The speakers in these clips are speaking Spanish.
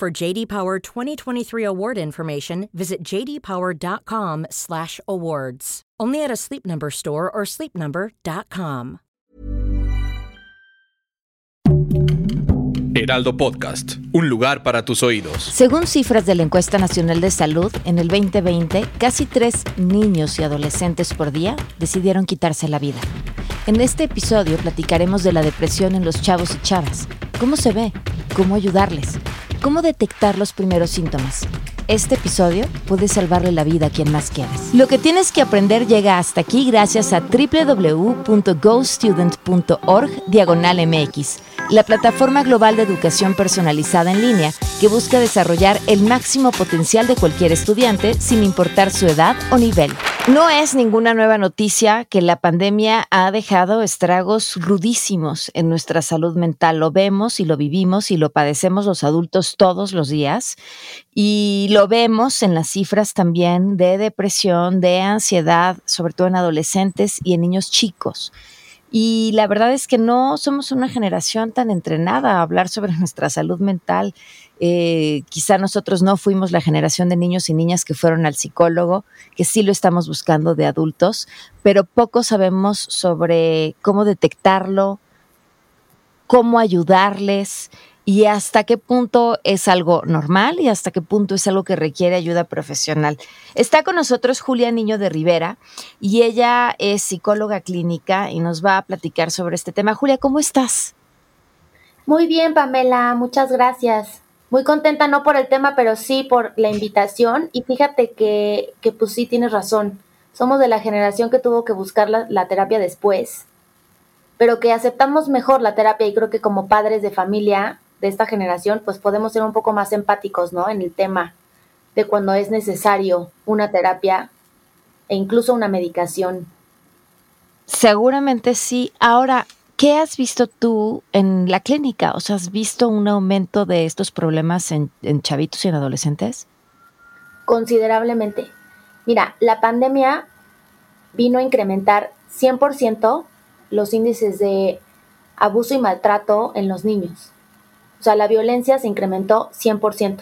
For JD Power 2023 award information, visit jdpower.com/awards. Only at a Sleep Number store or sleepnumber.com. Heraldo Podcast, un lugar para tus oídos. Según cifras de la Encuesta Nacional de Salud, en el 2020, casi tres niños y adolescentes por día decidieron quitarse la vida. En este episodio platicaremos de la depresión en los chavos y chavas, cómo se ve, cómo ayudarles, cómo detectar los primeros síntomas. Este episodio puede salvarle la vida a quien más quieras. Lo que tienes que aprender llega hasta aquí gracias a www.gostudent.org diagonal MX, la plataforma global de educación personalizada en línea que busca desarrollar el máximo potencial de cualquier estudiante sin importar su edad o nivel. No es ninguna nueva noticia que la pandemia ha dejado estragos rudísimos en nuestra salud mental. Lo vemos y lo vivimos y lo padecemos los adultos todos los días. Y lo vemos en las cifras también de depresión, de ansiedad, sobre todo en adolescentes y en niños chicos. Y la verdad es que no somos una generación tan entrenada a hablar sobre nuestra salud mental. Eh, quizá nosotros no fuimos la generación de niños y niñas que fueron al psicólogo, que sí lo estamos buscando de adultos, pero poco sabemos sobre cómo detectarlo, cómo ayudarles y hasta qué punto es algo normal y hasta qué punto es algo que requiere ayuda profesional. Está con nosotros Julia Niño de Rivera y ella es psicóloga clínica y nos va a platicar sobre este tema. Julia, ¿cómo estás? Muy bien, Pamela, muchas gracias. Muy contenta, no por el tema, pero sí por la invitación. Y fíjate que, que pues sí tienes razón. Somos de la generación que tuvo que buscar la, la terapia después, pero que aceptamos mejor la terapia y creo que como padres de familia de esta generación, pues podemos ser un poco más empáticos, ¿no? En el tema de cuando es necesario una terapia e incluso una medicación. Seguramente sí. Ahora, ¿qué has visto tú en la clínica? O sea, ¿has visto un aumento de estos problemas en, en chavitos y en adolescentes? Considerablemente. Mira, la pandemia vino a incrementar 100% los índices de abuso y maltrato en los niños. O sea, la violencia se incrementó 100%.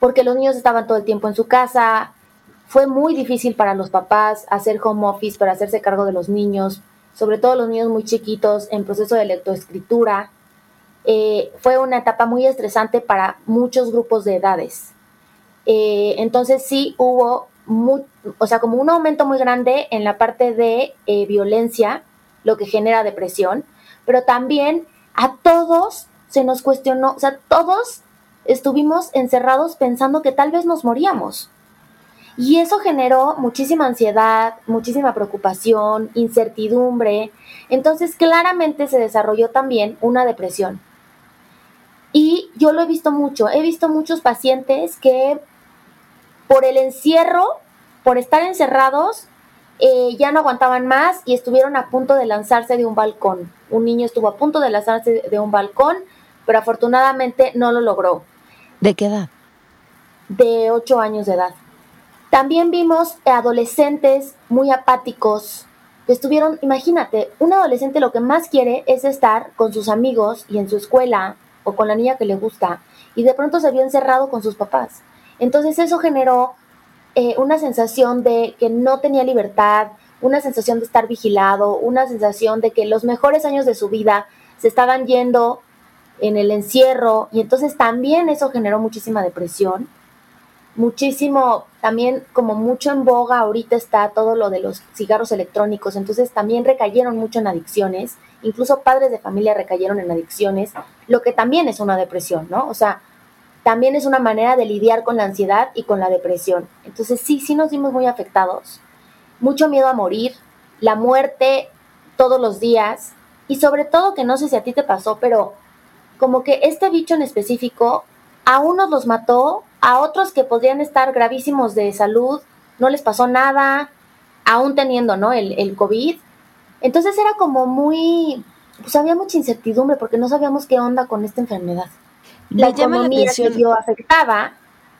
Porque los niños estaban todo el tiempo en su casa. Fue muy difícil para los papás hacer home office para hacerse cargo de los niños, sobre todo los niños muy chiquitos en proceso de lectoescritura. Eh, fue una etapa muy estresante para muchos grupos de edades. Eh, entonces sí hubo, o sea, como un aumento muy grande en la parte de eh, violencia, lo que genera depresión, pero también a todos se nos cuestionó, o sea, todos estuvimos encerrados pensando que tal vez nos moríamos. Y eso generó muchísima ansiedad, muchísima preocupación, incertidumbre. Entonces claramente se desarrolló también una depresión. Y yo lo he visto mucho, he visto muchos pacientes que por el encierro, por estar encerrados, eh, ya no aguantaban más y estuvieron a punto de lanzarse de un balcón. Un niño estuvo a punto de lanzarse de un balcón pero afortunadamente no lo logró. ¿De qué edad? De 8 años de edad. También vimos adolescentes muy apáticos, que estuvieron, imagínate, un adolescente lo que más quiere es estar con sus amigos y en su escuela o con la niña que le gusta, y de pronto se vio encerrado con sus papás. Entonces eso generó eh, una sensación de que no tenía libertad, una sensación de estar vigilado, una sensación de que los mejores años de su vida se estaban yendo en el encierro y entonces también eso generó muchísima depresión, muchísimo, también como mucho en boga ahorita está todo lo de los cigarros electrónicos, entonces también recayeron mucho en adicciones, incluso padres de familia recayeron en adicciones, lo que también es una depresión, ¿no? O sea, también es una manera de lidiar con la ansiedad y con la depresión. Entonces sí, sí nos vimos muy afectados, mucho miedo a morir, la muerte todos los días y sobre todo que no sé si a ti te pasó, pero como que este bicho en específico a unos los mató, a otros que podrían estar gravísimos de salud, no les pasó nada, aún teniendo, ¿no? El, el COVID. Entonces era como muy, pues había mucha incertidumbre porque no sabíamos qué onda con esta enfermedad. La economía se vio afectada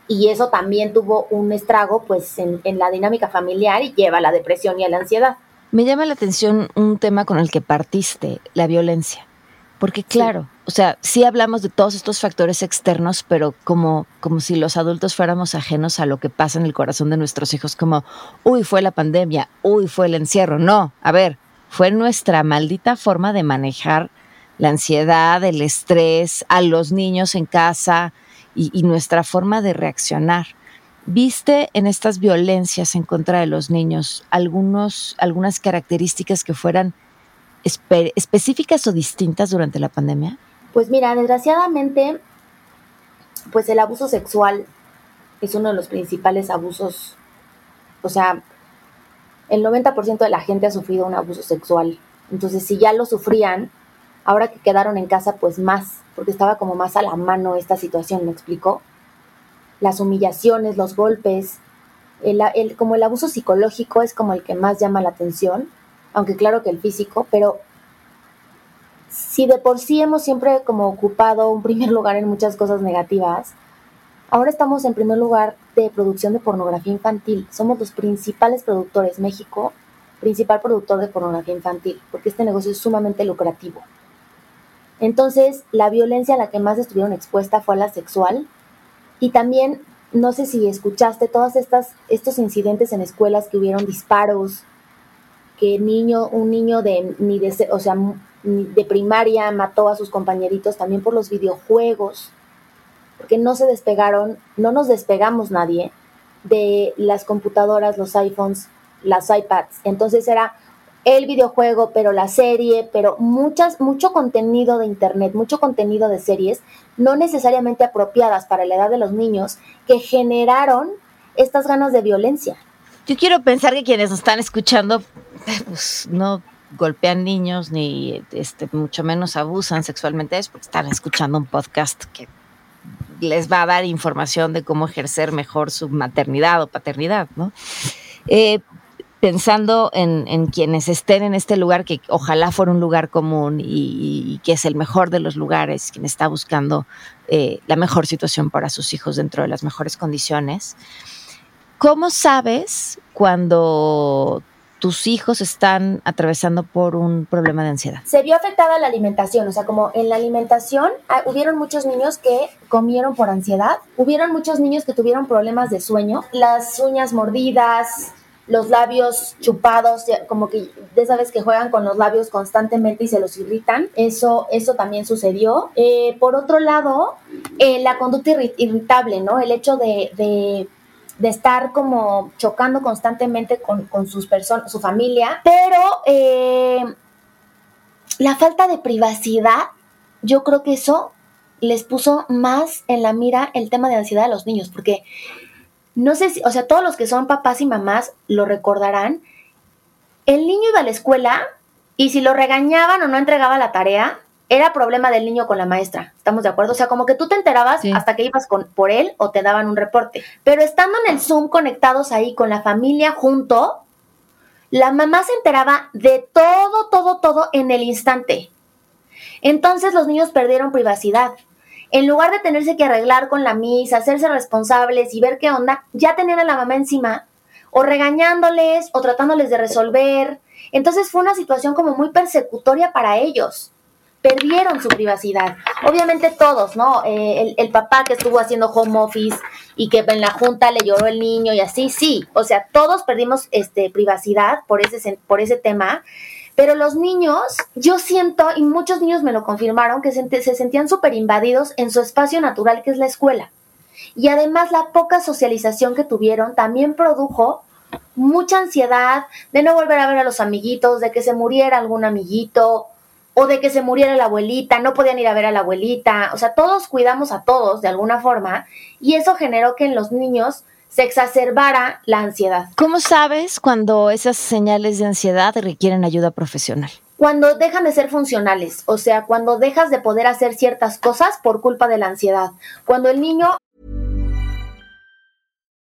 y eso también tuvo un estrago pues en, en, la dinámica familiar y lleva a la depresión y a la ansiedad. Me llama la atención un tema con el que partiste, la violencia. Porque claro, o sea, sí hablamos de todos estos factores externos, pero como, como si los adultos fuéramos ajenos a lo que pasa en el corazón de nuestros hijos, como, uy, fue la pandemia, uy, fue el encierro. No, a ver, fue nuestra maldita forma de manejar la ansiedad, el estrés, a los niños en casa y, nuestra forma de reaccionar. ¿Viste en estas violencias en contra de los niños algunos, algunas características que fueran específicas o distintas durante la pandemia? Pues mira, desgraciadamente, pues el abuso sexual es uno de los principales abusos, o sea, el 90% de la gente ha sufrido un abuso sexual. Entonces, si ya lo sufrían, ahora que quedaron en casa, pues más, porque estaba como más a la mano esta situación, ¿me explico? Las humillaciones, los golpes, el, como el abuso psicológico es como el que más llama la atención, aunque claro que el físico, pero si de por sí hemos siempre como ocupado un primer lugar en muchas cosas negativas, ahora estamos en primer lugar de producción de pornografía infantil. Somos los principales productores, México, principal productor de pornografía infantil, porque este negocio es sumamente lucrativo. Entonces, la violencia a la que más estuvieron expuesta fue a la sexual y también, no sé si escuchaste todos estos incidentes en escuelas que hubieron disparos, que niño, un niño de, ni de, o sea, de primaria mató a sus compañeritos también por los videojuegos, porque no se despegaron, no nos despegamos nadie de las computadoras, los iPhones, las iPads. Entonces era el videojuego, pero la serie, pero muchas, mucho contenido de internet, mucho contenido de series, no necesariamente apropiadas para la edad de los niños, que generaron estas ganas de violencia. Yo quiero pensar que quienes nos están escuchando, pues no golpean niños ni este, mucho menos abusan sexualmente es porque están escuchando un podcast que les va a dar información de cómo ejercer mejor su maternidad o paternidad, ¿no? Eh, pensando en, quienes estén en este lugar, que ojalá fuera un lugar común y, que es el mejor de los lugares, quien está buscando eh, la mejor situación para sus hijos dentro de las mejores condiciones. ¿Cómo sabes cuando tus hijos están atravesando por un problema de ansiedad? Se vio afectada la alimentación, o sea, como en la alimentación ah, hubieron muchos niños que comieron por ansiedad, hubieron muchos niños que tuvieron problemas de sueño, las uñas mordidas, los labios chupados, como que de sabes que juegan con los labios constantemente y se los irritan. Eso, eso también sucedió. Eh, por otro lado, eh, la conducta irritable, ¿no? El hecho de, de, estar como chocando constantemente con, sus personas, su familia. Pero eh, la falta de privacidad, yo creo que eso les puso más en la mira el tema de ansiedad a los niños, porque no sé si, o sea, todos los que son papás y mamás lo recordarán, el niño iba a la escuela y si lo regañaban o no entregaba la tarea, era problema del niño con la maestra. ¿Estamos de acuerdo? O sea, como que tú te enterabas hasta que ibas con, por él o te daban un reporte. Pero estando en el Zoom conectados ahí con la familia junto, la mamá se enteraba de todo, todo, todo en el instante. Entonces los niños perdieron privacidad en lugar de tenerse que arreglar con la misa, hacerse responsables y ver qué onda, ya tenían a la mamá encima, o regañándoles, o tratándoles de resolver. Entonces fue una situación como muy persecutoria para ellos. Perdieron su privacidad. Obviamente todos, ¿no? Eh, el, papá que estuvo haciendo home office y que en la junta le lloró el niño y así, sí. O sea, todos perdimos este, privacidad por ese, por ese tema. Pero los niños, yo siento, y muchos niños me lo confirmaron, que se, se sentían súper invadidos en su espacio natural que es la escuela. Y además la poca socialización que tuvieron también produjo mucha ansiedad de no volver a ver a los amiguitos, de que se muriera algún amiguito o de que se muriera la abuelita, no podían ir a ver a la abuelita, o sea, todos cuidamos a todos de alguna forma y eso generó que en los niños se exacerbara la ansiedad. ¿Cómo sabes cuando esas señales de ansiedad requieren ayuda profesional? cuando dejan de ser funcionales, o sea, cuando dejas de poder hacer ciertas cosas por culpa de la ansiedad. Cuando el niño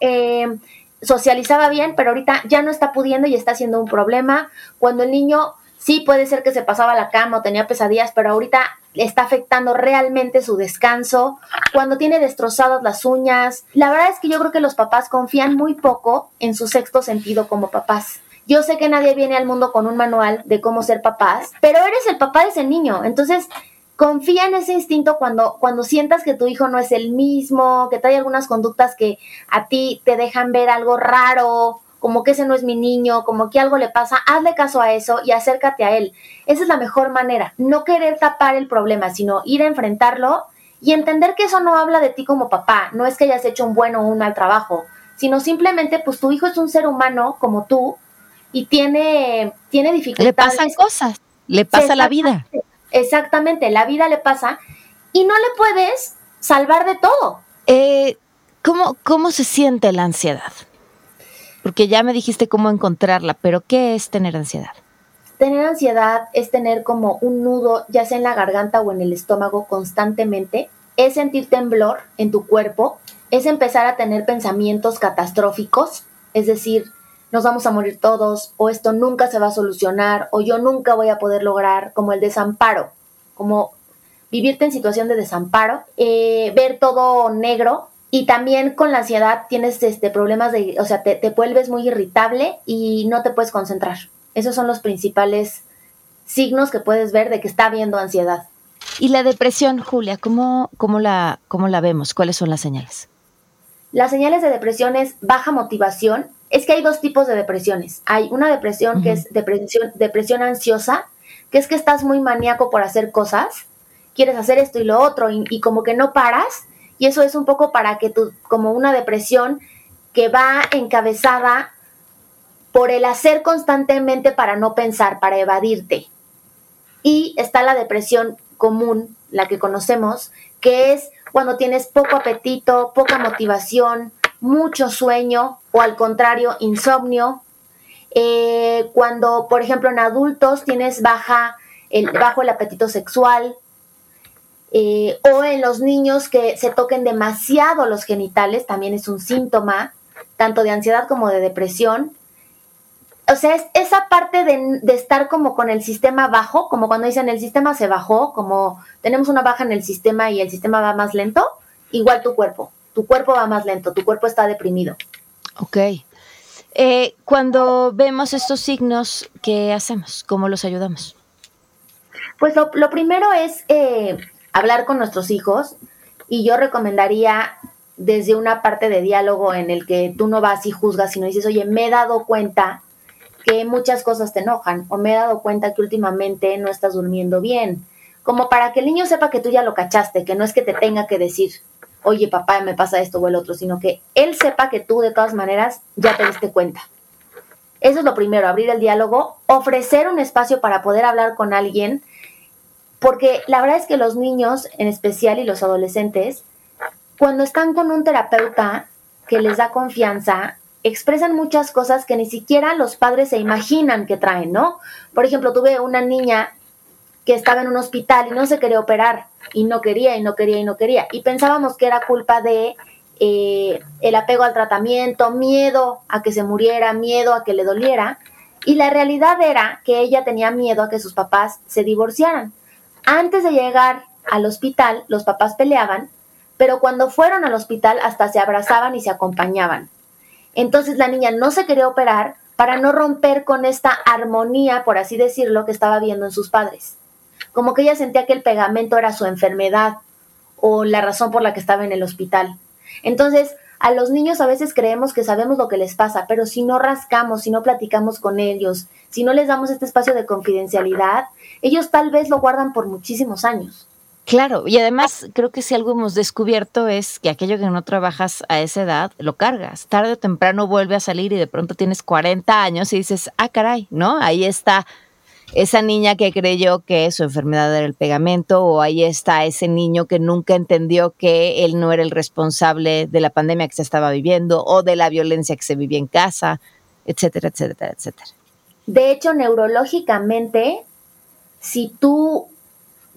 Eh, socializaba bien, pero ahorita ya no está pudiendo y está siendo un problema. Cuando el niño sí puede ser que se pasaba la cama o tenía pesadillas, pero ahorita está afectando realmente su descanso. Cuando tiene destrozadas las uñas. La verdad es que yo creo que los papás confían muy poco en su sexto sentido como papás. Yo sé que nadie viene al mundo con un manual de cómo ser papás, pero eres el papá de ese niño. Entonces, confía en ese instinto cuando, cuando sientas que tu hijo no es el mismo, que trae algunas conductas que a ti te dejan ver algo raro, como que ese no es mi niño, como que algo le pasa, hazle caso a eso y acércate a él. Esa es la mejor manera, no querer tapar el problema, sino ir a enfrentarlo y entender que eso no habla de ti como papá, no es que hayas hecho un buen o un mal trabajo, sino simplemente pues tu hijo es un ser humano como tú y tiene, tiene dificultades. Le pasan cosas, le pasa la vida. Exactamente, la vida le pasa y no le puedes salvar de todo. Eh, ¿cómo, ¿Cómo se siente la ansiedad? Porque ya me dijiste cómo encontrarla, pero ¿qué es tener ansiedad? Tener ansiedad es tener como un nudo, ya sea en la garganta o en el estómago constantemente, es sentir temblor en tu cuerpo, es empezar a tener pensamientos catastróficos, es decir, nos vamos a morir todos, o esto nunca se va a solucionar, o yo nunca voy a poder lograr, como el desamparo, como vivirte en situación de desamparo, eh, ver todo negro. Y también con la ansiedad tienes este, problemas de, o sea, te, te vuelves muy irritable y no te puedes concentrar. Esos son los principales signos que puedes ver de que está habiendo ansiedad. Y la depresión, Julia, ¿cómo, cómo, la, ¿cómo la vemos? ¿Cuáles son las señales? Las señales de depresión es baja motivación. Es que hay dos tipos de depresiones. Hay una depresión que es depresión, depresión ansiosa, que es que estás muy maníaco por hacer cosas, quieres hacer esto y lo otro y, y como que no paras. Y eso es un poco para que tú, como una depresión que va encabezada por el hacer constantemente para no pensar, para evadirte. Y está la depresión común, la que conocemos, que es cuando tienes poco apetito, poca motivación, mucho sueño o al contrario, insomnio. Eh, cuando, por ejemplo, en adultos tienes baja bajo el apetito sexual, eh, o en los niños que se toquen demasiado los genitales, también es un síntoma, tanto de ansiedad como de depresión. O sea, es esa parte de, estar como con el sistema bajo, como cuando dicen el sistema se bajó, como tenemos una baja en el sistema y el sistema va más lento, igual tu cuerpo, tu cuerpo va más lento, tu cuerpo está deprimido. Ok. Eh, cuando vemos estos signos, ¿qué hacemos? ¿Cómo los ayudamos? Pues lo, lo primero es eh, hablar con nuestros hijos y yo recomendaría desde una parte de diálogo en el que tú no vas y juzgas, sino dices, oye, me he dado cuenta que muchas cosas te enojan o me he dado cuenta que últimamente no estás durmiendo bien, como para que el niño sepa que tú ya lo cachaste, que no es que te tenga que decir, oye papá, me pasa esto o el otro, sino que él sepa que tú de todas maneras ya te diste cuenta. Eso es lo primero, abrir el diálogo, ofrecer un espacio para poder hablar con alguien, porque la verdad es que los niños en especial y los adolescentes, cuando están con un terapeuta que les da confianza, expresan muchas cosas que ni siquiera los padres se imaginan que traen, ¿no? Por ejemplo, tuve una niña que estaba en un hospital y no se quería operar y no quería y no quería y no quería. Y pensábamos que era culpa de eh, el apego al tratamiento, miedo a que se muriera, miedo a que le doliera. Y la realidad era que ella tenía miedo a que sus papás se divorciaran. Antes de llegar al hospital, los papás peleaban, pero cuando fueron al hospital hasta se abrazaban y se acompañaban. Entonces la niña no se quería operar para no romper con esta armonía, por así decirlo, que estaba viendo en sus padres. Como que ella sentía que el pegamento era su enfermedad o la razón por la que estaba en el hospital. Entonces, a los niños a veces creemos que sabemos lo que les pasa, pero si no rascamos, si no platicamos con ellos, si no les damos este espacio de confidencialidad, ellos tal vez lo guardan por muchísimos años. Claro, y además creo que si algo hemos descubierto es que aquello que no trabajas a esa edad, lo cargas. Tarde o temprano vuelve a salir y de pronto tienes 40 años y dices, ah, caray, ¿no? Ahí está esa niña que creyó que su enfermedad era el pegamento o ahí está ese niño que nunca entendió que él no era el responsable de la pandemia que se estaba viviendo o de la violencia que se vivía en casa, etcétera, etcétera, etcétera. De hecho, neurológicamente, si tú,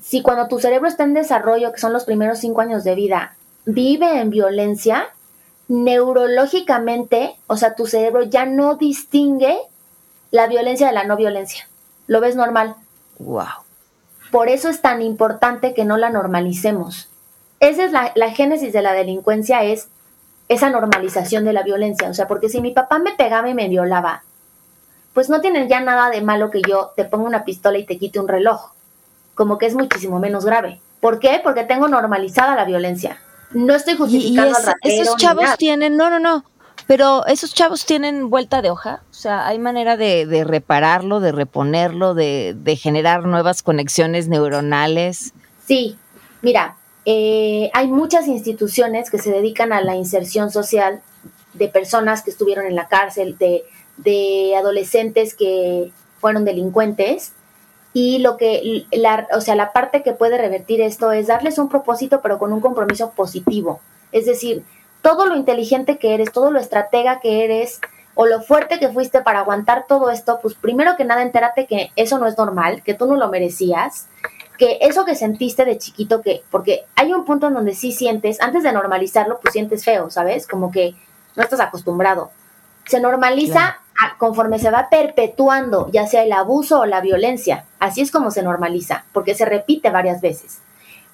si cuando tu cerebro está en desarrollo, que son los primeros cinco años de vida, vive en violencia, neurológicamente, o sea, tu cerebro ya no distingue la violencia de la no violencia lo ves normal. Wow. Por eso es tan importante que no la normalicemos. Esa es la, la génesis de la delincuencia, es esa normalización de la violencia. O sea, porque si mi papá me pegaba y me violaba, pues no tienen ya nada de malo que yo te ponga una pistola y te quite un reloj. Como que es muchísimo menos grave. ¿Por qué? Porque tengo normalizada la violencia. No estoy justificando al ratero. Esos chavos tienen, no, no, no. Pero esos chavos tienen vuelta de hoja, o sea, hay manera de, repararlo, de reponerlo, de, generar nuevas conexiones neuronales. Sí, mira, eh, hay muchas instituciones que se dedican a la inserción social de personas que estuvieron en la cárcel, de, de adolescentes que fueron delincuentes. Y lo que, la, o sea, la parte que puede revertir esto es darles un propósito, pero con un compromiso positivo. Es decir, todo lo inteligente que eres, todo lo estratega que eres o lo fuerte que fuiste para aguantar todo esto, pues primero que nada entérate que eso no es normal, que tú no lo merecías, que eso que sentiste de chiquito, que, porque hay un punto en donde sí sientes, antes de normalizarlo, pues sientes feo, ¿sabes? Como que no estás acostumbrado. Se normaliza conforme se va perpetuando, ya sea el abuso o la violencia. Así es como se normaliza, porque se repite varias veces.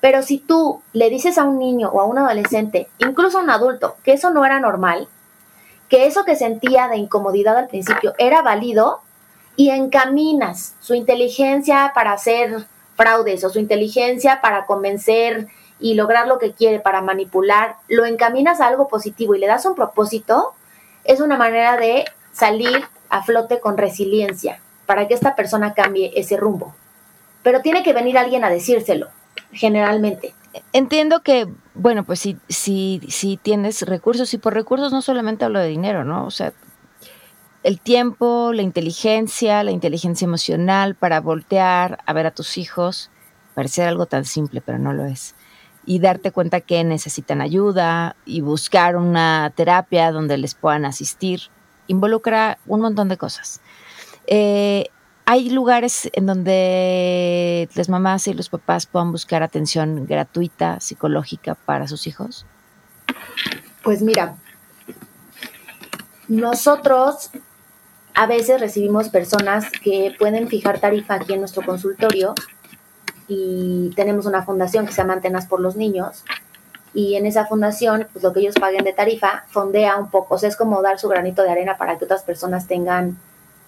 Pero si tú le dices a un niño o a un adolescente, incluso a un adulto, que eso no era normal, que eso que sentía de incomodidad al principio era válido y encaminas su inteligencia para hacer fraudes o su inteligencia para convencer y lograr lo que quiere, para manipular, lo encaminas a algo positivo y le das un propósito, es una manera de salir a flote con resiliencia para que esta persona cambie ese rumbo. Pero tiene que venir alguien a decírselo generalmente. Entiendo que, bueno, pues si, si, si tienes recursos, y por recursos no solamente hablo de dinero, ¿no? O sea, el tiempo, la inteligencia, la inteligencia emocional para voltear a ver a tus hijos, parecer algo tan simple, pero no lo es. Y darte cuenta que necesitan ayuda y buscar una terapia donde les puedan asistir, involucra un montón de cosas. Eh, ¿Hay lugares en donde las mamás y los papás puedan buscar atención gratuita psicológica para sus hijos? Pues mira, nosotros a veces recibimos personas que pueden fijar tarifa aquí en nuestro consultorio y tenemos una fundación que se llama Antenas por los Niños y en esa fundación, pues lo que ellos paguen de tarifa fondea un poco, o sea, es como dar su granito de arena para que otras personas tengan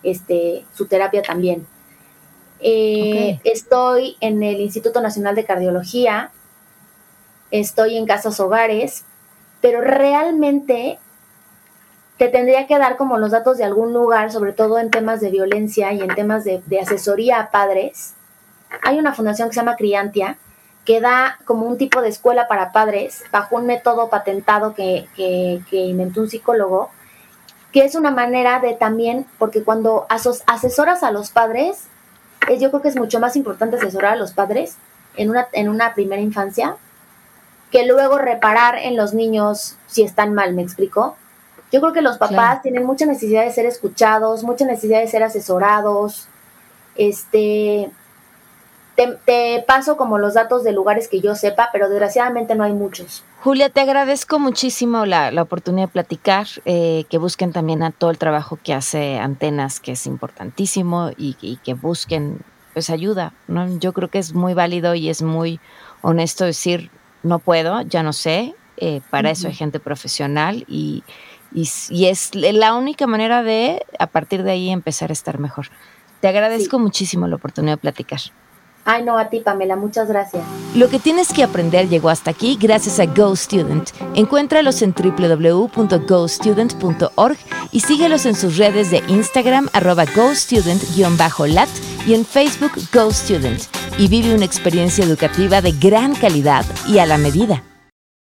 este, su terapia también. Eh, estoy en el Instituto Nacional de Cardiología, estoy en casas hogares, pero realmente te tendría que dar como los datos de algún lugar, sobre todo en temas de violencia y en temas de, asesoría a padres. Hay una fundación que se llama Criantia, que da como un tipo de escuela para padres bajo un método patentado que, que inventó un psicólogo que es una manera de también, porque cuando asesoras a los padres, es, yo creo que es mucho más importante asesorar a los padres en una, en una primera infancia que luego reparar en los niños si están mal, ¿me explico? Yo creo que los papás tienen mucha necesidad de ser escuchados, mucha necesidad de ser asesorados. Este, te, paso como los datos de lugares que yo sepa, pero desgraciadamente no hay muchos. Julia, te agradezco muchísimo la, oportunidad de platicar, eh, que busquen también a todo el trabajo que hace Antenas, que es importantísimo, y, y, que busquen pues ayuda. ¿no? Yo creo que es muy válido y es muy honesto decir, no puedo, ya no sé, eh, para eso hay gente profesional y, y, es la única manera de, a partir de ahí, empezar a estar mejor. Te agradezco muchísimo la oportunidad de platicar. Ay, no, a ti, Pamela, muchas gracias. Lo que tienes que aprender llegó hasta aquí gracias a GoStudent. Encuéntralos en www.gostudent.org y síguelos en sus redes de Instagram, arroba GoStudent-lat y en Facebook GoStudent. Y vive una experiencia educativa de gran calidad y a la medida.